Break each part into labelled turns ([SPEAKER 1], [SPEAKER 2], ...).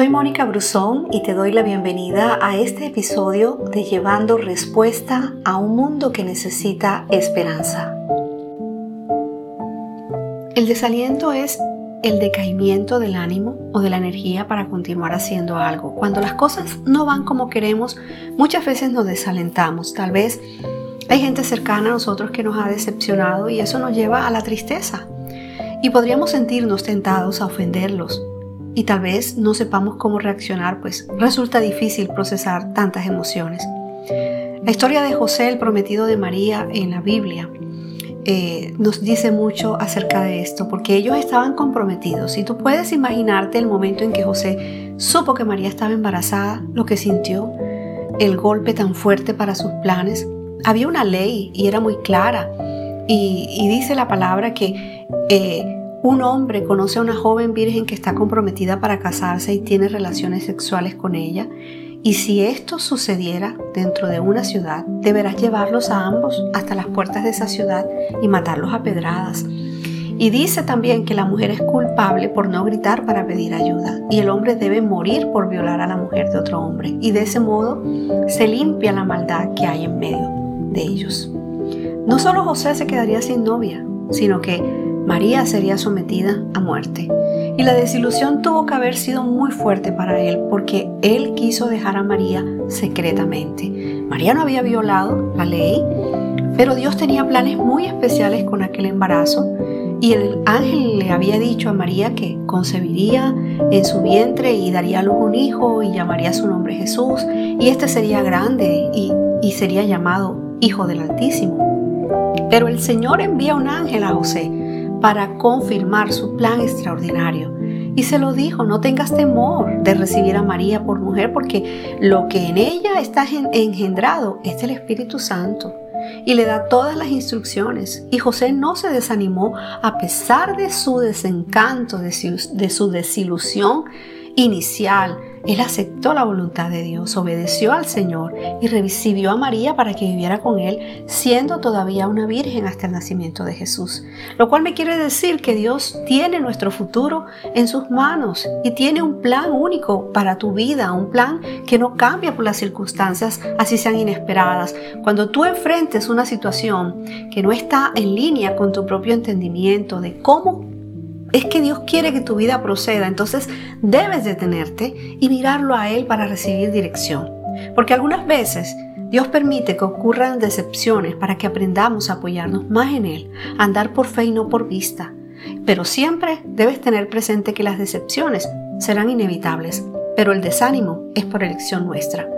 [SPEAKER 1] Soy Mónica Brusón y te doy la bienvenida a este episodio de Llevando Respuesta a un mundo que necesita esperanza. El desaliento es el decaimiento del ánimo o de la energía para continuar haciendo algo. Cuando las cosas no van como queremos, muchas veces nos desalentamos. Tal vez hay gente cercana a nosotros que nos ha decepcionado y eso nos lleva a la tristeza. Y podríamos sentirnos tentados a ofenderlos y tal vez no sepamos cómo reaccionar, pues resulta difícil procesar tantas emociones. La historia de José, el prometido de María en la Biblia, eh, nos dice mucho acerca de esto, porque ellos estaban comprometidos. Y tú puedes imaginarte el momento en que José supo que María estaba embarazada, lo que sintió, el golpe tan fuerte para sus planes. Había una ley y era muy clara. Y, dice la palabra que eh, un hombre conoce a una joven virgen que está comprometida para casarse y tiene relaciones sexuales con ella, y si esto sucediera dentro de una ciudad, deberás llevarlos a ambos hasta las puertas de esa ciudad y matarlos a pedradas. Y dice también que la mujer es culpable por no gritar para pedir ayuda y el hombre debe morir por violar a la mujer de otro hombre. Y de ese modo se limpia la maldad que hay en medio de ellos. No solo José se quedaría sin novia, sino que María sería sometida a muerte. Y la desilusión tuvo que haber sido muy fuerte para él porque él quiso dejar a María secretamente. María no había violado la ley, pero Dios tenía planes muy especiales con aquel embarazo y el ángel le había dicho a María que concebiría en su vientre y daría a luz un hijo y llamaría su nombre Jesús y este sería grande y, y sería llamado Hijo del Altísimo. Pero el Señor envía un ángel a José para confirmar su plan extraordinario. Y se lo dijo, no tengas temor de recibir a María por mujer, porque lo que en ella está engendrado es el Espíritu Santo. Y le da todas las instrucciones. Y José no se desanimó a pesar de su desencanto, de su, desilusión inicial él aceptó la voluntad de Dios, obedeció al Señor y recibió a María para que viviera con él, siendo todavía una virgen hasta el nacimiento de Jesús. Lo cual me quiere decir que Dios tiene nuestro futuro en sus manos y tiene un plan único para tu vida, un plan que no cambia por las circunstancias, así sean inesperadas. Cuando tú enfrentes una situación que no está en línea con tu propio entendimiento de cómo es que Dios quiere que tu vida proceda, entonces debes detenerte y mirarlo a Él para recibir dirección. Porque algunas veces Dios permite que ocurran decepciones para que aprendamos a apoyarnos más en Él, a andar por fe y no por vista. Pero siempre debes tener presente que las decepciones serán inevitables, pero el desánimo es por elección nuestra.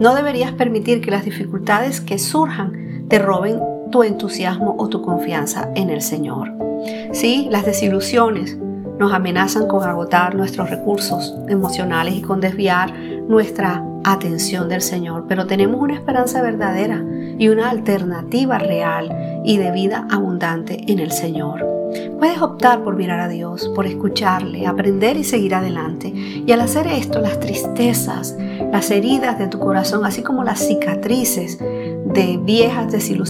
[SPEAKER 1] No deberías permitir que las dificultades que surjan te roben tu entusiasmo o tu confianza en el Señor. Sí, las desilusiones nos amenazan con agotar nuestros recursos emocionales y con desviar nuestra atención del Señor, pero tenemos una esperanza verdadera y una alternativa real y de vida abundante en el Señor. Puedes optar por mirar a Dios, por escucharle, aprender y seguir adelante. Y al hacer esto, las tristezas, las heridas de tu corazón, así como las cicatrices de viejas desilusiones,